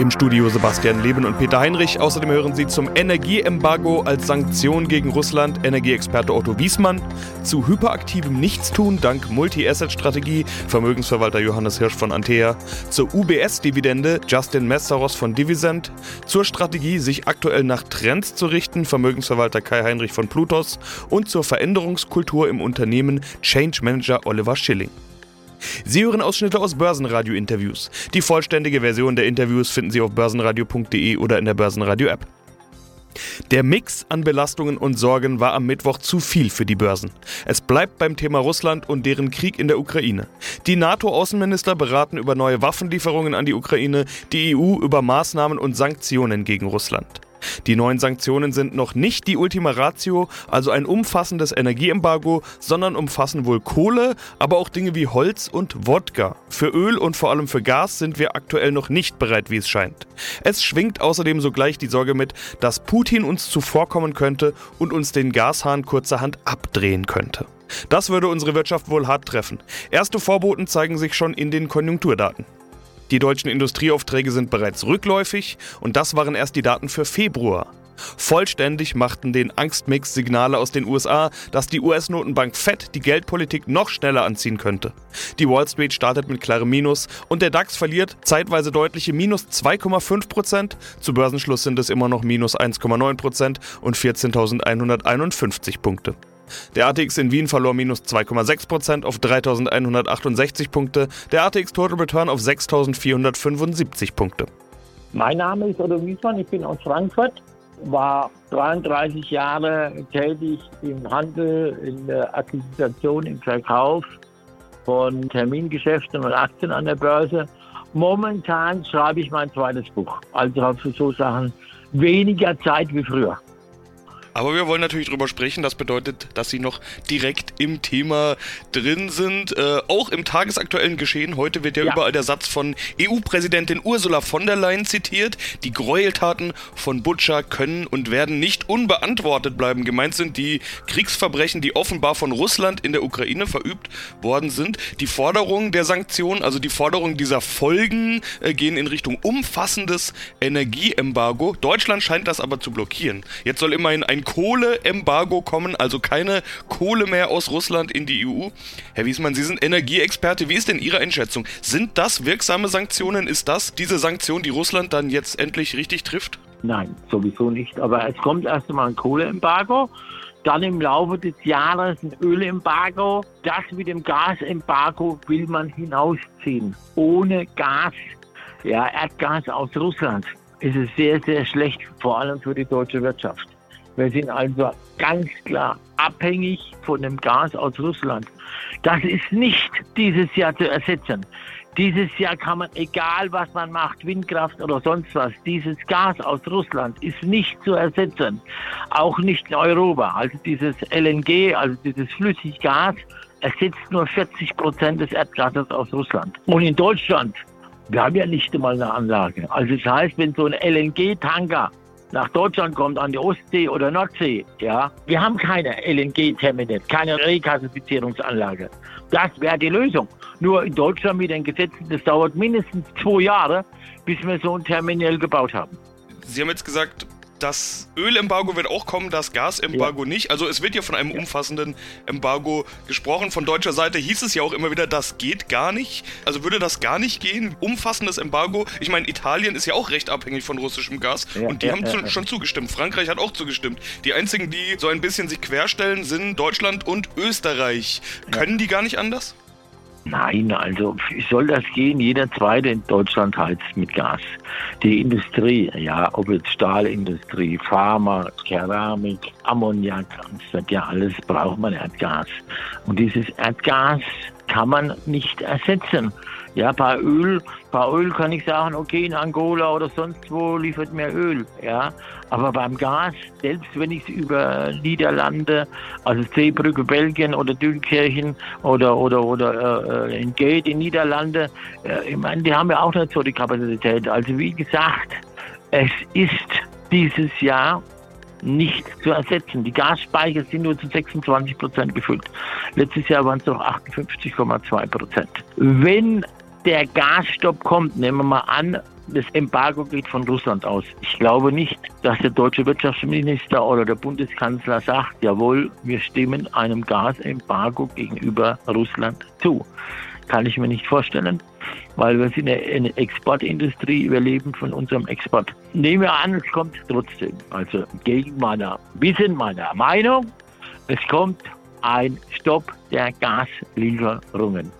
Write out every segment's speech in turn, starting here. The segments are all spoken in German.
Im Studio Sebastian Leben und Peter Heinrich. Außerdem hören Sie zum Energieembargo als Sanktion gegen Russland Energieexperte Otto Wiesmann, zu hyperaktivem Nichtstun dank Multi-Asset-Strategie Vermögensverwalter Johannes Hirsch von Antea, zur UBS-Dividende Justin Messeros von Divisent, zur Strategie, sich aktuell nach Trends zu richten Vermögensverwalter Kai Heinrich von Plutos und zur Veränderungskultur im Unternehmen Change Manager Oliver Schilling. Sie hören Ausschnitte aus Börsenradio-Interviews. Die vollständige Version der Interviews finden Sie auf börsenradio.de oder in der Börsenradio-App. Der Mix an Belastungen und Sorgen war am Mittwoch zu viel für die Börsen. Es bleibt beim Thema Russland und deren Krieg in der Ukraine. Die NATO-Außenminister beraten über neue Waffenlieferungen an die Ukraine, die EU über Maßnahmen und Sanktionen gegen Russland. Die neuen Sanktionen sind noch nicht die Ultima Ratio, also ein umfassendes Energieembargo, sondern umfassen wohl Kohle, aber auch Dinge wie Holz und Wodka. Für Öl und vor allem für Gas sind wir aktuell noch nicht bereit, wie es scheint. Es schwingt außerdem sogleich die Sorge mit, dass Putin uns zuvorkommen könnte und uns den Gashahn kurzerhand abdrehen könnte. Das würde unsere Wirtschaft wohl hart treffen. Erste Vorboten zeigen sich schon in den Konjunkturdaten. Die deutschen Industrieaufträge sind bereits rückläufig und das waren erst die Daten für Februar. Vollständig machten den Angstmix Signale aus den USA, dass die US-Notenbank Fed die Geldpolitik noch schneller anziehen könnte. Die Wall Street startet mit klarem Minus und der DAX verliert zeitweise deutliche minus 2,5 Prozent. Zu Börsenschluss sind es immer noch minus 1,9 Prozent und 14.151 Punkte. Der ATX in Wien verlor minus 2,6% auf 3.168 Punkte, der ATX Total Return auf 6.475 Punkte. Mein Name ist Otto Wiesmann, ich bin aus Frankfurt, war 33 Jahre tätig im Handel, in der Akquisition, im Verkauf von Termingeschäften und Aktien an der Börse. Momentan schreibe ich mein zweites Buch, also habe für so Sachen weniger Zeit wie früher. Aber wir wollen natürlich drüber sprechen. Das bedeutet, dass Sie noch direkt im Thema drin sind. Äh, auch im tagesaktuellen Geschehen. Heute wird ja, ja. überall der Satz von EU-Präsidentin Ursula von der Leyen zitiert. Die Gräueltaten von Butcher können und werden nicht unbeantwortet bleiben. Gemeint sind die Kriegsverbrechen, die offenbar von Russland in der Ukraine verübt worden sind. Die Forderungen der Sanktionen, also die Forderungen dieser Folgen, äh, gehen in Richtung umfassendes Energieembargo. Deutschland scheint das aber zu blockieren. Jetzt soll immerhin ein ein Kohleembargo kommen, also keine Kohle mehr aus Russland in die EU. Herr Wiesmann, Sie sind Energieexperte. Wie ist denn Ihre Einschätzung? Sind das wirksame Sanktionen? Ist das diese Sanktion, die Russland dann jetzt endlich richtig trifft? Nein, sowieso nicht. Aber es kommt erst einmal ein Kohleembargo. Dann im Laufe des Jahres ein Ölembargo. Das mit dem Gasembargo will man hinausziehen. Ohne Gas, ja, Erdgas aus Russland ist es sehr, sehr schlecht, vor allem für die deutsche Wirtschaft. Wir sind also ganz klar abhängig von dem Gas aus Russland. Das ist nicht dieses Jahr zu ersetzen. Dieses Jahr kann man, egal was man macht, Windkraft oder sonst was, dieses Gas aus Russland ist nicht zu ersetzen. Auch nicht in Europa. Also dieses LNG, also dieses Flüssiggas, ersetzt nur 40 Prozent des Erdgases aus Russland. Und in Deutschland, wir haben ja nicht einmal eine Anlage. Also das heißt, wenn so ein LNG-Tanker nach Deutschland kommt, an die Ostsee oder Nordsee, ja, wir haben keine LNG-Terminal, keine Regasifizierungsanlage. Das wäre die Lösung. Nur in Deutschland mit den Gesetzen, das dauert mindestens zwei Jahre, bis wir so ein Terminal gebaut haben. Sie haben jetzt gesagt, das Ölembargo wird auch kommen, das Gasembargo ja. nicht. Also es wird ja von einem umfassenden Embargo gesprochen. Von deutscher Seite hieß es ja auch immer wieder, das geht gar nicht. Also würde das gar nicht gehen? Umfassendes Embargo. Ich meine, Italien ist ja auch recht abhängig von russischem Gas ja, und die ja, haben zu, schon zugestimmt. Frankreich hat auch zugestimmt. Die einzigen, die so ein bisschen sich querstellen, sind Deutschland und Österreich. Können die gar nicht anders? Nein, also soll das gehen? Jeder Zweite in Deutschland heizt mit Gas. Die Industrie, ja, ob jetzt Stahlindustrie, Pharma, Keramik, Ammoniak, das ja alles, braucht man Erdgas. Und dieses Erdgas kann man nicht ersetzen. Ja, bei Öl, bei Öl kann ich sagen, okay, in Angola oder sonst wo liefert mehr Öl. Ja, aber beim Gas, selbst wenn ich es über Niederlande, also Seebrücke, Belgien oder Dünkirchen oder oder oder äh, in Gate in Niederlande, äh, ich meine, die haben ja auch nicht so die Kapazität. Also wie gesagt, es ist dieses Jahr nicht zu ersetzen. Die Gasspeicher sind nur zu 26 Prozent gefüllt. Letztes Jahr waren es noch 58,2 Prozent. Wenn der Gasstopp kommt, nehmen wir mal an, das Embargo geht von Russland aus. Ich glaube nicht, dass der deutsche Wirtschaftsminister oder der Bundeskanzler sagt, jawohl, wir stimmen einem Gasembargo gegenüber Russland zu. Kann ich mir nicht vorstellen, weil wir sind eine Exportindustrie, wir leben von unserem Export. Nehmen wir an, es kommt trotzdem, also gegen meiner Wissen, meiner Meinung, es kommt ein Stopp der Gaslieferungen.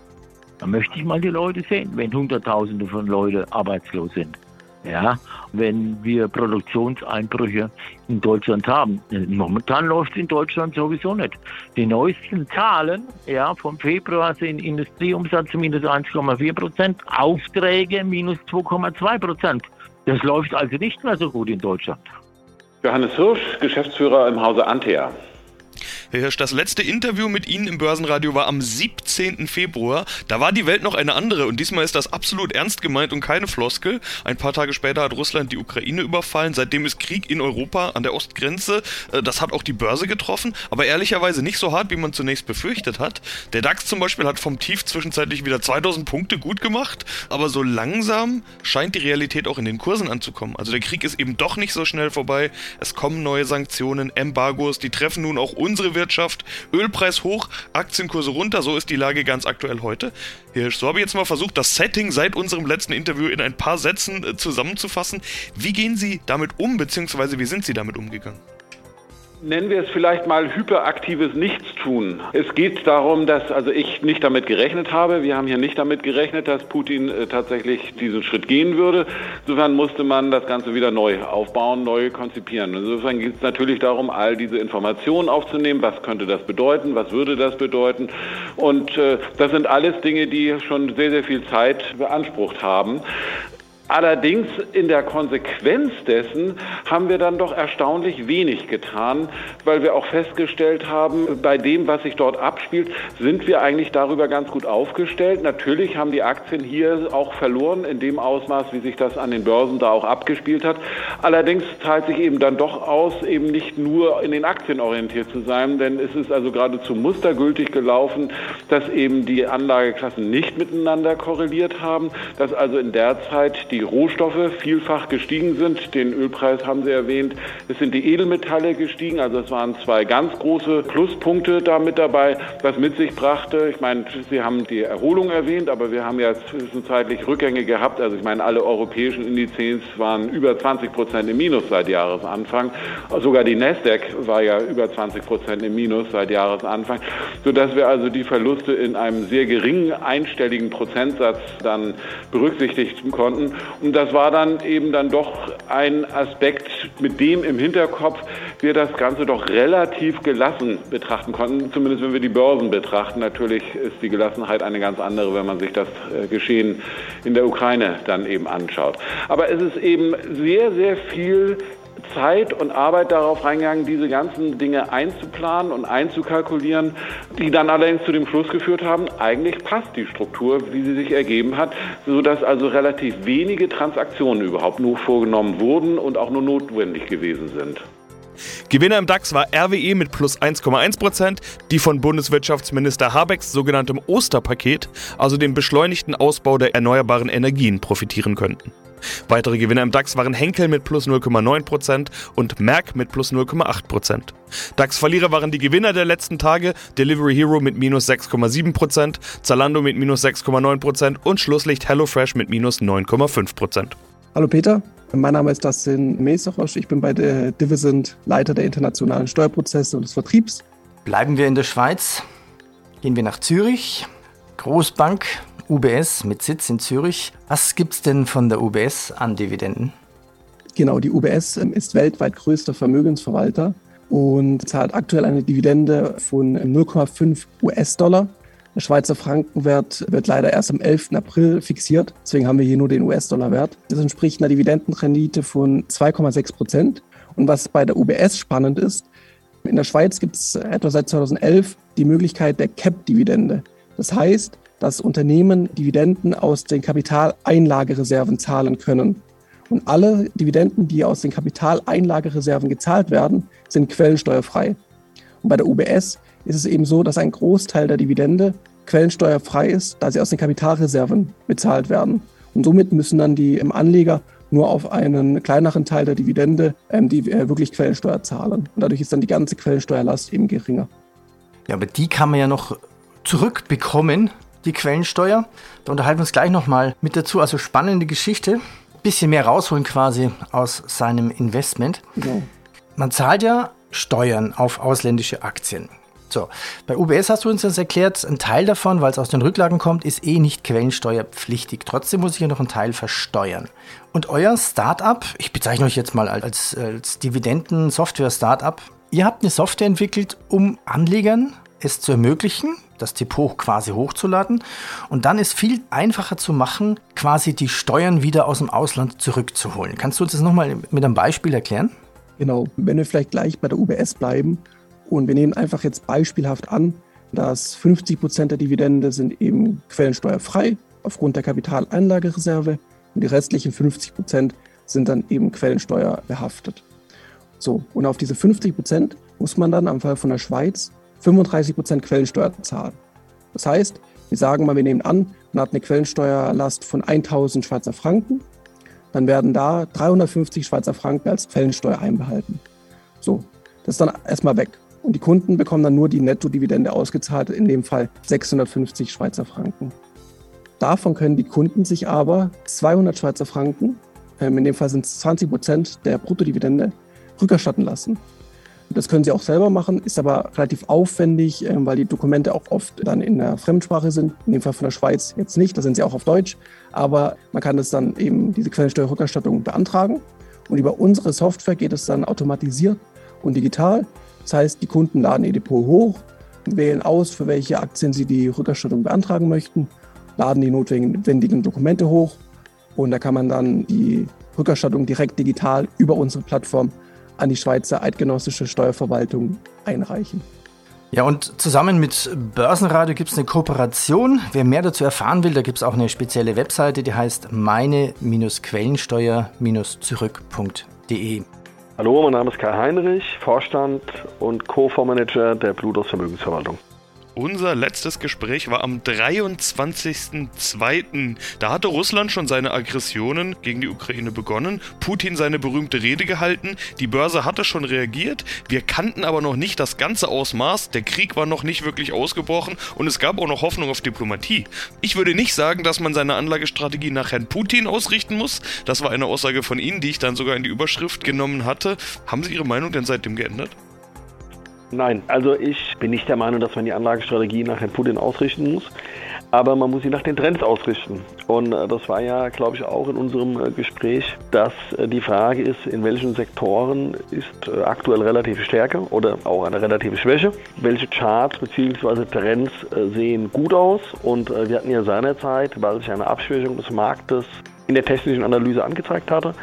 Da möchte ich mal die Leute sehen, wenn Hunderttausende von Leuten arbeitslos sind. Ja, wenn wir Produktionseinbrüche in Deutschland haben. Momentan läuft es in Deutschland sowieso nicht. Die neuesten Zahlen ja, vom Februar sind Industrieumsatz minus 1,4 Prozent, Aufträge minus 2,2 Prozent. Das läuft also nicht mehr so gut in Deutschland. Johannes Hirsch, Geschäftsführer im Hause Antea. Herr Hirsch, das letzte Interview mit Ihnen im Börsenradio war am 17. Februar. Da war die Welt noch eine andere und diesmal ist das absolut ernst gemeint und keine Floskel. Ein paar Tage später hat Russland die Ukraine überfallen. Seitdem ist Krieg in Europa an der Ostgrenze. Äh, das hat auch die Börse getroffen, aber ehrlicherweise nicht so hart, wie man zunächst befürchtet hat. Der DAX zum Beispiel hat vom Tief zwischenzeitlich wieder 2000 Punkte gut gemacht, aber so langsam scheint die Realität auch in den Kursen anzukommen. Also der Krieg ist eben doch nicht so schnell vorbei. Es kommen neue Sanktionen, Embargos, die treffen nun auch unsere Wirtschaft. Ölpreis hoch, Aktienkurse runter, so ist die Lage ganz aktuell heute. Hirsch, so habe ich jetzt mal versucht, das Setting seit unserem letzten Interview in ein paar Sätzen äh, zusammenzufassen. Wie gehen Sie damit um, beziehungsweise wie sind Sie damit umgegangen? Nennen wir es vielleicht mal hyperaktives Nichtstun. Es geht darum, dass also ich nicht damit gerechnet habe. Wir haben hier nicht damit gerechnet, dass Putin äh, tatsächlich diesen Schritt gehen würde. Insofern musste man das Ganze wieder neu aufbauen, neu konzipieren. Insofern geht es natürlich darum, all diese Informationen aufzunehmen. Was könnte das bedeuten? Was würde das bedeuten? Und äh, das sind alles Dinge, die schon sehr, sehr viel Zeit beansprucht haben. Allerdings in der Konsequenz dessen haben wir dann doch erstaunlich wenig getan, weil wir auch festgestellt haben, bei dem, was sich dort abspielt, sind wir eigentlich darüber ganz gut aufgestellt. Natürlich haben die Aktien hier auch verloren in dem Ausmaß, wie sich das an den Börsen da auch abgespielt hat. Allerdings zahlt sich eben dann doch aus, eben nicht nur in den Aktien orientiert zu sein, denn es ist also geradezu mustergültig gelaufen, dass eben die Anlageklassen nicht miteinander korreliert haben, dass also in der Zeit die die Rohstoffe vielfach gestiegen sind. Den Ölpreis haben Sie erwähnt. Es sind die Edelmetalle gestiegen. Also es waren zwei ganz große Pluspunkte da mit dabei, was mit sich brachte. Ich meine, Sie haben die Erholung erwähnt, aber wir haben ja zwischenzeitlich Rückgänge gehabt. Also ich meine, alle europäischen Indizes waren über 20 Prozent im Minus seit Jahresanfang. Sogar die Nasdaq war ja über 20 Prozent im Minus seit Jahresanfang, sodass wir also die Verluste in einem sehr geringen einstelligen Prozentsatz dann berücksichtigen konnten. Und das war dann eben dann doch ein Aspekt, mit dem im Hinterkopf wir das Ganze doch relativ gelassen betrachten konnten, zumindest wenn wir die Börsen betrachten. Natürlich ist die Gelassenheit eine ganz andere, wenn man sich das äh, Geschehen in der Ukraine dann eben anschaut. Aber es ist eben sehr, sehr viel Zeit und Arbeit darauf reingegangen, diese ganzen Dinge einzuplanen und einzukalkulieren, die dann allerdings zu dem Schluss geführt haben, eigentlich passt die Struktur, wie sie sich ergeben hat, sodass also relativ wenige Transaktionen überhaupt nur vorgenommen wurden und auch nur notwendig gewesen sind. Gewinner im DAX war RWE mit plus 1,1%, die von Bundeswirtschaftsminister Habecks sogenanntem Osterpaket, also dem beschleunigten Ausbau der erneuerbaren Energien, profitieren könnten. Weitere Gewinner im DAX waren Henkel mit plus 0,9% und Merck mit plus 0,8%. DAX-Verlierer waren die Gewinner der letzten Tage, Delivery Hero mit minus 6,7%, Zalando mit minus 6,9% und Schlusslicht HelloFresh mit minus 9,5%. Hallo Peter, mein Name ist Dustin Meserosch. Ich bin bei der Divisent Leiter der internationalen Steuerprozesse und des Vertriebs. Bleiben wir in der Schweiz, gehen wir nach Zürich. Großbank UBS mit Sitz in Zürich. Was gibt es denn von der UBS an Dividenden? Genau, die UBS ähm, ist weltweit größter Vermögensverwalter und zahlt aktuell eine Dividende von 0,5 US-Dollar Der Schweizer Frankenwert wird leider erst am 11. April fixiert. Deswegen haben wir hier nur den US-Dollar-Wert. Das entspricht einer Dividendenrendite von 2,6 Prozent. Und was bei der UBS spannend ist, in der Schweiz gibt es etwa seit 2011 die Möglichkeit der Cap-Dividende. Das heißt, dass Unternehmen Dividenden aus den Kapitaleinlagereserven zahlen können. Und alle Dividenden, die aus den Kapitaleinlagereserven gezahlt werden, sind quellensteuerfrei. Und bei der UBS ist es eben so, dass ein Großteil der Dividende quellensteuerfrei ist, da sie aus den Kapitalreserven bezahlt werden. Und somit müssen dann die Anleger nur auf einen kleineren Teil der Dividende ähm, die äh, wirklich Quellensteuer zahlen. Und dadurch ist dann die ganze Quellensteuerlast eben geringer. Ja, aber die kann man ja noch zurückbekommen, die Quellensteuer. Da unterhalten wir uns gleich nochmal mit dazu. Also spannende Geschichte. Bisschen mehr rausholen quasi aus seinem Investment. Genau. Man zahlt ja Steuern auf ausländische Aktien. So, bei UBS hast du uns das erklärt, ein Teil davon, weil es aus den Rücklagen kommt, ist eh nicht quellensteuerpflichtig. Trotzdem muss ich ja noch einen Teil versteuern. Und euer Startup, ich bezeichne euch jetzt mal als, als Dividenden-Software-Startup, ihr habt eine Software entwickelt, um Anlegern es zu ermöglichen, das Depot quasi hochzuladen. Und dann ist viel einfacher zu machen, quasi die Steuern wieder aus dem Ausland zurückzuholen. Kannst du uns das nochmal mit einem Beispiel erklären? Genau, wenn wir vielleicht gleich bei der UBS bleiben und wir nehmen einfach jetzt beispielhaft an, dass 50 Prozent der Dividende sind eben quellensteuerfrei aufgrund der Kapitaleinlagereserve und die restlichen 50 Prozent sind dann eben quellensteuerbehaftet. So, und auf diese 50 Prozent muss man dann am Fall von der Schweiz 35 Prozent Quellensteuer zahlen. Das heißt, wir sagen mal, wir nehmen an, man hat eine Quellensteuerlast von 1000 Schweizer Franken dann werden da 350 Schweizer Franken als Quellensteuer einbehalten. So, das ist dann erstmal weg. Und die Kunden bekommen dann nur die Nettodividende ausgezahlt, in dem Fall 650 Schweizer Franken. Davon können die Kunden sich aber 200 Schweizer Franken, ähm, in dem Fall sind es 20 Prozent der Bruttodividende, rückerstatten lassen. Das können Sie auch selber machen, ist aber relativ aufwendig, ähm, weil die Dokumente auch oft dann in der Fremdsprache sind. In dem Fall von der Schweiz jetzt nicht, da sind sie auch auf Deutsch. Aber man kann das dann eben, diese Quellensteuerrückerstattung beantragen. Und über unsere Software geht es dann automatisiert und digital. Das heißt, die Kunden laden ihr Depot hoch, wählen aus, für welche Aktien sie die Rückerstattung beantragen möchten, laden die notwendigen Dokumente hoch und da kann man dann die Rückerstattung direkt digital über unsere Plattform an die Schweizer Eidgenössische Steuerverwaltung einreichen. Ja, und zusammen mit Börsenradio gibt es eine Kooperation. Wer mehr dazu erfahren will, da gibt es auch eine spezielle Webseite, die heißt meine-quellensteuer-zurück.de. Hallo, mein Name ist Kai Heinrich, Vorstand und Co-Fondsmanager der Bludos Vermögensverwaltung. Unser letztes Gespräch war am 23.02. Da hatte Russland schon seine Aggressionen gegen die Ukraine begonnen, Putin seine berühmte Rede gehalten, die Börse hatte schon reagiert, wir kannten aber noch nicht das ganze Ausmaß, der Krieg war noch nicht wirklich ausgebrochen und es gab auch noch Hoffnung auf Diplomatie. Ich würde nicht sagen, dass man seine Anlagestrategie nach Herrn Putin ausrichten muss, das war eine Aussage von Ihnen, die ich dann sogar in die Überschrift genommen hatte. Haben Sie Ihre Meinung denn seitdem geändert? Nein, also ich bin nicht der Meinung, dass man die Anlagestrategie nach Herrn Putin ausrichten muss. Aber man muss sie nach den Trends ausrichten. Und äh, das war ja, glaube ich, auch in unserem äh, Gespräch, dass äh, die Frage ist, in welchen Sektoren ist aktuell relative Stärke oder auch eine relative Schwäche. Welche Charts bzw. Trends sehen gut aus? Und wir hatten ja seinerzeit, weil sich eine Abschwächung des Marktes in der technischen Analyse angezeigt hatte,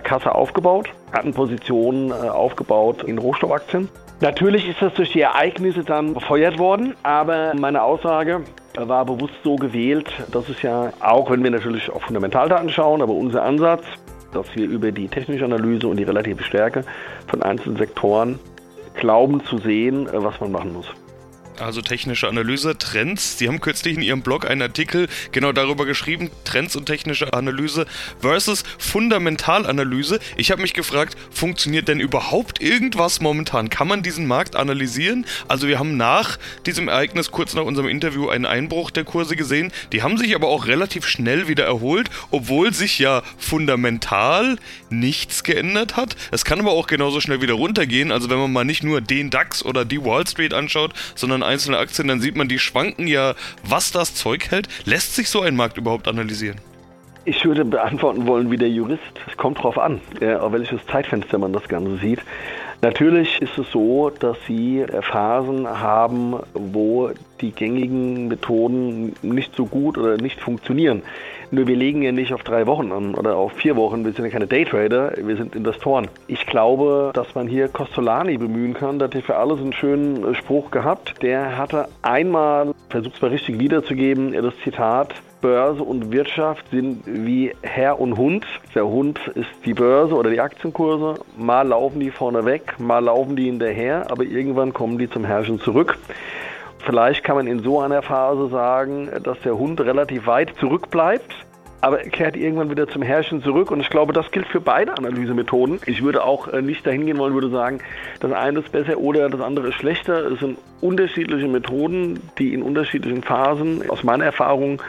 Kasse aufgebaut, hatten Positionen aufgebaut in Rohstoffaktien. Natürlich ist das durch die Ereignisse dann befeuert worden, aber meine Aussage war bewusst so gewählt, dass es ja auch, wenn wir natürlich auf Fundamentaldaten schauen, aber unser Ansatz, dass wir über die technische Analyse und die relative Stärke von einzelnen Sektoren glauben zu sehen, was man machen muss also technische Analyse, Trends. Sie haben kürzlich in Ihrem Blog einen Artikel genau darüber geschrieben, Trends und technische Analyse versus Fundamentalanalyse. Ich habe mich gefragt, funktioniert denn überhaupt irgendwas momentan? Kann man diesen Markt analysieren? Also wir haben nach diesem Ereignis, kurz nach unserem Interview, einen Einbruch der Kurse gesehen. Die haben sich aber auch relativ schnell wieder erholt, obwohl sich ja fundamental nichts geändert hat. Es kann aber auch genauso schnell wieder runtergehen. Also wenn man mal nicht nur den DAX oder die Wall Street anschaut, sondern einzelne Aktien, dann sieht man, die schwanken ja, was das Zeug hält. Lässt sich so ein Markt überhaupt analysieren? Ich würde beantworten wollen wie der Jurist. Es kommt drauf an, auf welches Zeitfenster man das Ganze sieht. Natürlich ist es so, dass Sie Phasen haben, wo die gängigen Methoden nicht so gut oder nicht funktionieren. Nur wir legen ja nicht auf drei Wochen an oder auf vier Wochen. Wir sind ja keine Daytrader, wir sind Investoren. Ich glaube, dass man hier Costolani bemühen kann. Der hat für alles einen schönen Spruch gehabt. Der hatte einmal, versucht es mal richtig wiederzugeben, das Zitat, Börse und Wirtschaft sind wie Herr und Hund. Der Hund ist die Börse oder die Aktienkurse. Mal laufen die vorne weg, mal laufen die hinterher, aber irgendwann kommen die zum Herrschen zurück. Vielleicht kann man in so einer Phase sagen, dass der Hund relativ weit zurückbleibt, aber er kehrt irgendwann wieder zum Herrschen zurück. Und ich glaube, das gilt für beide Analysemethoden. Ich würde auch äh, nicht dahin gehen wollen, würde sagen, das eine ist besser oder das andere ist schlechter. Es sind unterschiedliche Methoden, die in unterschiedlichen Phasen aus meiner Erfahrung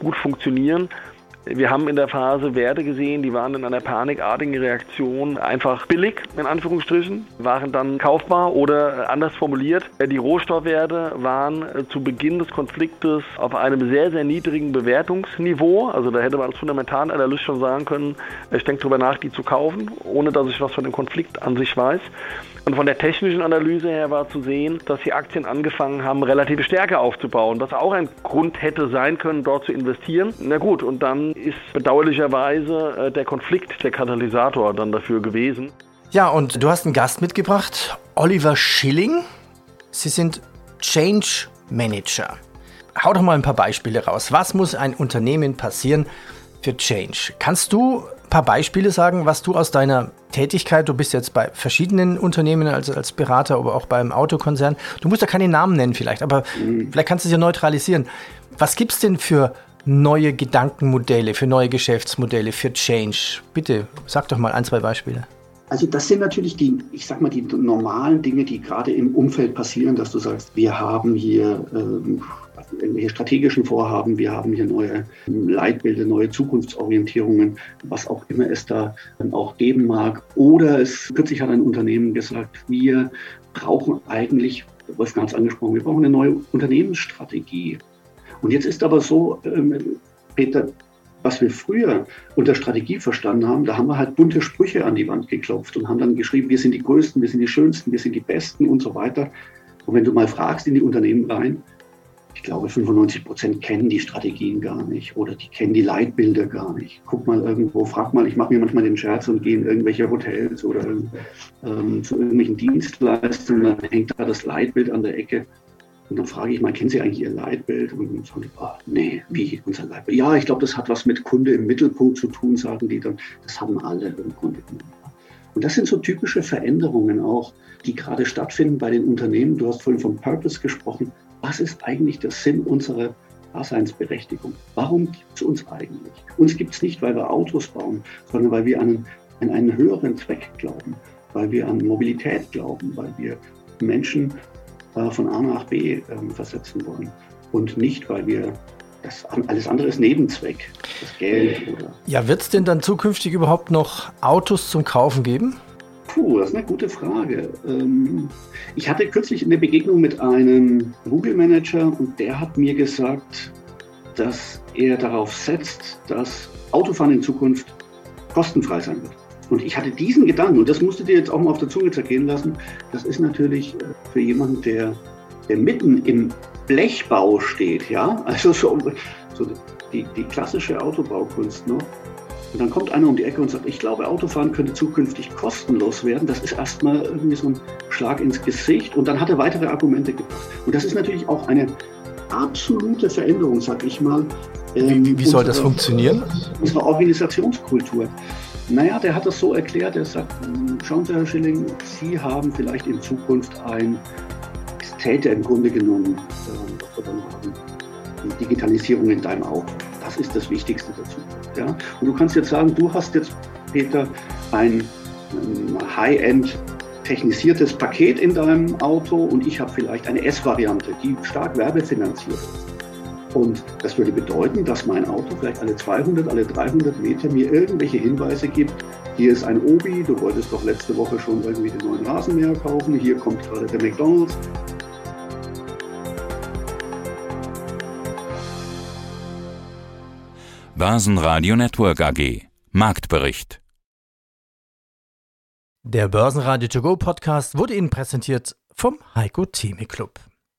gut funktionieren. Wir haben in der Phase Werte gesehen, die waren in einer panikartigen Reaktion einfach billig, in Anführungsstrichen, waren dann kaufbar oder anders formuliert, die Rohstoffwerte waren zu Beginn des Konfliktes auf einem sehr, sehr niedrigen Bewertungsniveau. Also da hätte man als Fundamentalanalyst schon sagen können, ich denke darüber nach, die zu kaufen, ohne dass ich was von dem Konflikt an sich weiß. Und von der technischen Analyse her war zu sehen, dass die Aktien angefangen haben, relative Stärke aufzubauen, was auch ein Grund hätte sein können, dort zu investieren. Na gut, und dann ist bedauerlicherweise äh, der Konflikt der Katalysator dann dafür gewesen. Ja, und du hast einen Gast mitgebracht, Oliver Schilling. Sie sind Change Manager. Hau doch mal ein paar Beispiele raus. Was muss ein Unternehmen passieren für Change? Kannst du ein paar Beispiele sagen, was du aus deiner Tätigkeit, du bist jetzt bei verschiedenen Unternehmen als, als Berater, aber auch beim Autokonzern, du musst ja keine Namen nennen vielleicht, aber mhm. vielleicht kannst du es ja neutralisieren. Was gibt es denn für neue Gedankenmodelle, für neue Geschäftsmodelle, für Change? Bitte, sag doch mal ein, zwei Beispiele. Also das sind natürlich die, ich sag mal, die normalen Dinge, die gerade im Umfeld passieren, dass du sagst, wir haben hier ähm, irgendwelche strategischen Vorhaben, wir haben hier neue Leitbilder, neue Zukunftsorientierungen, was auch immer es da auch geben mag. Oder es kürzlich hat ein Unternehmen gesagt, wir brauchen eigentlich, Wolfgang hat es angesprochen, wir brauchen eine neue Unternehmensstrategie. Und jetzt ist aber so, ähm, Peter, was wir früher unter Strategie verstanden haben, da haben wir halt bunte Sprüche an die Wand geklopft und haben dann geschrieben, wir sind die Größten, wir sind die Schönsten, wir sind die Besten und so weiter. Und wenn du mal fragst in die Unternehmen rein, ich glaube, 95 Prozent kennen die Strategien gar nicht oder die kennen die Leitbilder gar nicht. Guck mal irgendwo, frag mal, ich mache mir manchmal den Scherz und gehe in irgendwelche Hotels oder ähm, zu irgendwelchen Dienstleistungen, dann hängt da das Leitbild an der Ecke. Und dann frage ich mal, kennen Sie eigentlich Ihr Leitbild? Und dann sagen die, oh, nee, wie unser Leitbild? Ja, ich glaube, das hat was mit Kunde im Mittelpunkt zu tun, sagen die dann. Das haben alle im Grunde genommen. Und das sind so typische Veränderungen auch, die gerade stattfinden bei den Unternehmen. Du hast vorhin vom Purpose gesprochen was ist eigentlich der Sinn unserer Daseinsberechtigung? Warum gibt es uns eigentlich? Uns gibt es nicht, weil wir Autos bauen, sondern weil wir an, an einen höheren Zweck glauben, weil wir an Mobilität glauben, weil wir Menschen äh, von A nach B äh, versetzen wollen und nicht, weil wir das, alles andere ist Nebenzweck, das Geld oder. Ja, wird es denn dann zukünftig überhaupt noch Autos zum Kaufen geben? Puh, das ist eine gute Frage. Ähm, ich hatte kürzlich eine Begegnung mit einem Google-Manager und der hat mir gesagt, dass er darauf setzt, dass Autofahren in Zukunft kostenfrei sein wird. Und ich hatte diesen Gedanken, und das musst du dir jetzt auch mal auf der Zunge zergehen lassen, das ist natürlich äh, für jemanden, der, der mitten im Blechbau steht, ja, also so, so die, die klassische Autobaukunst noch, und dann kommt einer um die Ecke und sagt, ich glaube, Autofahren könnte zukünftig kostenlos werden. Das ist erstmal irgendwie so ein Schlag ins Gesicht. Und dann hat er weitere Argumente gebracht. Und das ist natürlich auch eine absolute Veränderung, sag ich mal. Ähm, wie, wie soll das funktionieren? Unsere Organisationskultur. Naja, der hat das so erklärt, er sagt, hm, schauen Sie, Herr Schilling, Sie haben vielleicht in Zukunft ein, es täte im Grunde genommen, äh, Digitalisierung in deinem Auto. Das ist das Wichtigste dazu. Ja? Und du kannst jetzt sagen, du hast jetzt, Peter, ein, ein High-End technisiertes Paket in deinem Auto und ich habe vielleicht eine S-Variante, die stark werbefinanziert ist. Und das würde bedeuten, dass mein Auto vielleicht alle 200, alle 300 Meter mir irgendwelche Hinweise gibt. Hier ist ein Obi, du wolltest doch letzte Woche schon irgendwie den neuen Rasenmäher kaufen. Hier kommt gerade der McDonald's. Börsenradio Network AG Marktbericht Der Börsenradio To Go Podcast wurde Ihnen präsentiert vom Heiko Theme Club.